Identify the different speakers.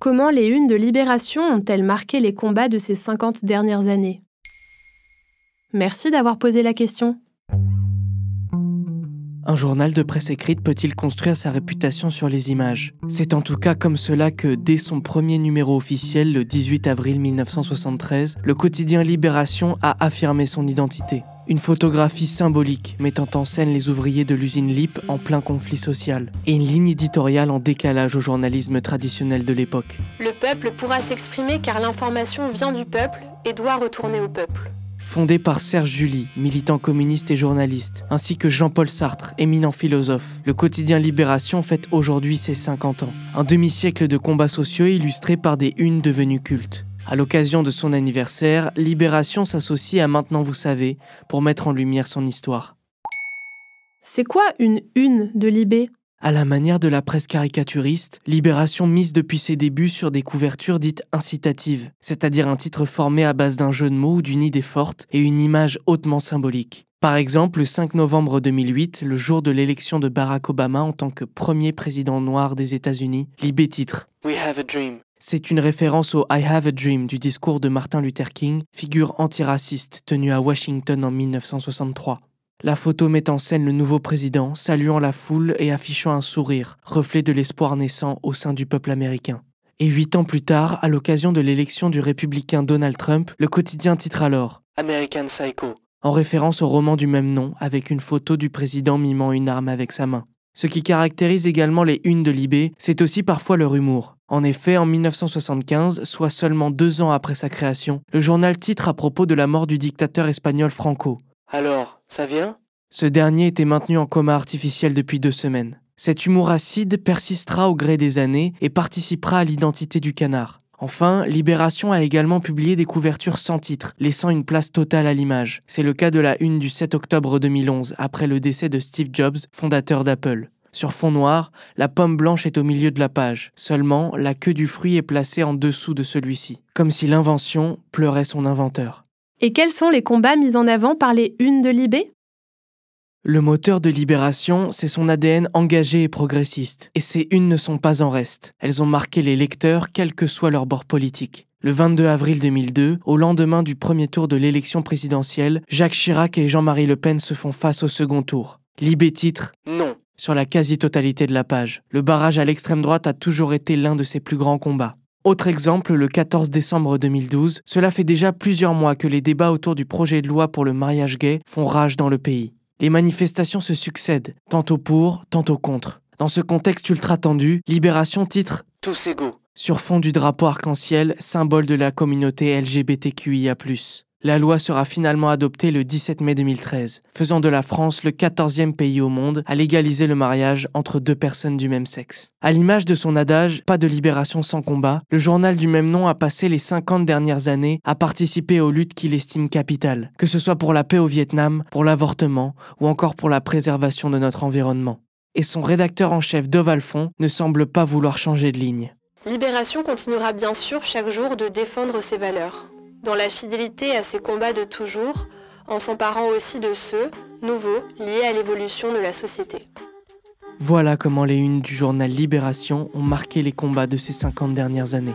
Speaker 1: Comment les unes de Libération ont-elles marqué les combats de ces 50 dernières années? Merci d'avoir posé la question.
Speaker 2: Un journal de presse écrite peut-il construire sa réputation sur les images? C'est en tout cas comme cela que, dès son premier numéro officiel le 18 avril 1973, le quotidien Libération a affirmé son identité. Une photographie symbolique mettant en scène les ouvriers de l'usine LIP en plein conflit social, et une ligne éditoriale en décalage au journalisme traditionnel de l'époque.
Speaker 1: Le peuple pourra s'exprimer car l'information vient du peuple et doit retourner au peuple.
Speaker 2: Fondé par Serge Julie, militant communiste et journaliste, ainsi que Jean-Paul Sartre, éminent philosophe, le quotidien Libération fête aujourd'hui ses 50 ans. Un demi-siècle de combats sociaux illustrés par des unes devenues cultes. À l'occasion de son anniversaire, Libération s'associe à Maintenant vous savez pour mettre en lumière son histoire.
Speaker 1: C'est quoi une une de Libé?
Speaker 2: À la manière de la presse caricaturiste, Libération mise depuis ses débuts sur des couvertures dites incitatives, c'est-à-dire un titre formé à base d'un jeu de mots ou d'une idée forte et une image hautement symbolique. Par exemple, le 5 novembre 2008, le jour de l'élection de Barack Obama en tant que premier président noir des États-Unis, Libé titre We have a dream. C'est une référence au I Have a Dream du discours de Martin Luther King, figure antiraciste tenue à Washington en 1963. La photo met en scène le nouveau président, saluant la foule et affichant un sourire, reflet de l'espoir naissant au sein du peuple américain. Et huit ans plus tard, à l'occasion de l'élection du républicain Donald Trump, le quotidien titre alors American Psycho, en référence au roman du même nom, avec une photo du président mimant une arme avec sa main. Ce qui caractérise également les unes de Libé, c'est aussi parfois leur humour. En effet, en 1975, soit seulement deux ans après sa création, le journal titre à propos de la mort du dictateur espagnol Franco. Alors, ça vient? Ce dernier était maintenu en coma artificiel depuis deux semaines. Cet humour acide persistera au gré des années et participera à l'identité du canard. Enfin, Libération a également publié des couvertures sans titre, laissant une place totale à l'image. C'est le cas de la une du 7 octobre 2011, après le décès de Steve Jobs, fondateur d'Apple. Sur fond noir, la pomme blanche est au milieu de la page. Seulement, la queue du fruit est placée en dessous de celui-ci, comme si l'invention pleurait son inventeur.
Speaker 1: Et quels sont les combats mis en avant par les unes de Libé?
Speaker 2: Le moteur de Libération, c'est son ADN engagé et progressiste. Et ces unes ne sont pas en reste. Elles ont marqué les lecteurs, quel que soit leur bord politique. Le 22 avril 2002, au lendemain du premier tour de l'élection présidentielle, Jacques Chirac et Jean-Marie Le Pen se font face au second tour. Libé titre Non sur la quasi-totalité de la page. Le barrage à l'extrême droite a toujours été l'un de ses plus grands combats. Autre exemple, le 14 décembre 2012, cela fait déjà plusieurs mois que les débats autour du projet de loi pour le mariage gay font rage dans le pays. Les manifestations se succèdent, tantôt pour, tantôt contre. Dans ce contexte ultra tendu, Libération titre Tous égaux, sur fond du drapeau arc-en-ciel, symbole de la communauté LGBTQIA. La loi sera finalement adoptée le 17 mai 2013, faisant de la France le 14e pays au monde à légaliser le mariage entre deux personnes du même sexe. À l'image de son adage Pas de libération sans combat, le journal du même nom a passé les 50 dernières années à participer aux luttes qu'il estime capitales, que ce soit pour la paix au Vietnam, pour l'avortement ou encore pour la préservation de notre environnement. Et son rédacteur en chef Dov Alphon ne semble pas vouloir changer de ligne.
Speaker 1: Libération continuera bien sûr chaque jour de défendre ses valeurs dans la fidélité à ses combats de toujours, en s'emparant aussi de ceux, nouveaux, liés à l'évolution de la société.
Speaker 2: Voilà comment les unes du journal Libération ont marqué les combats de ces 50 dernières années.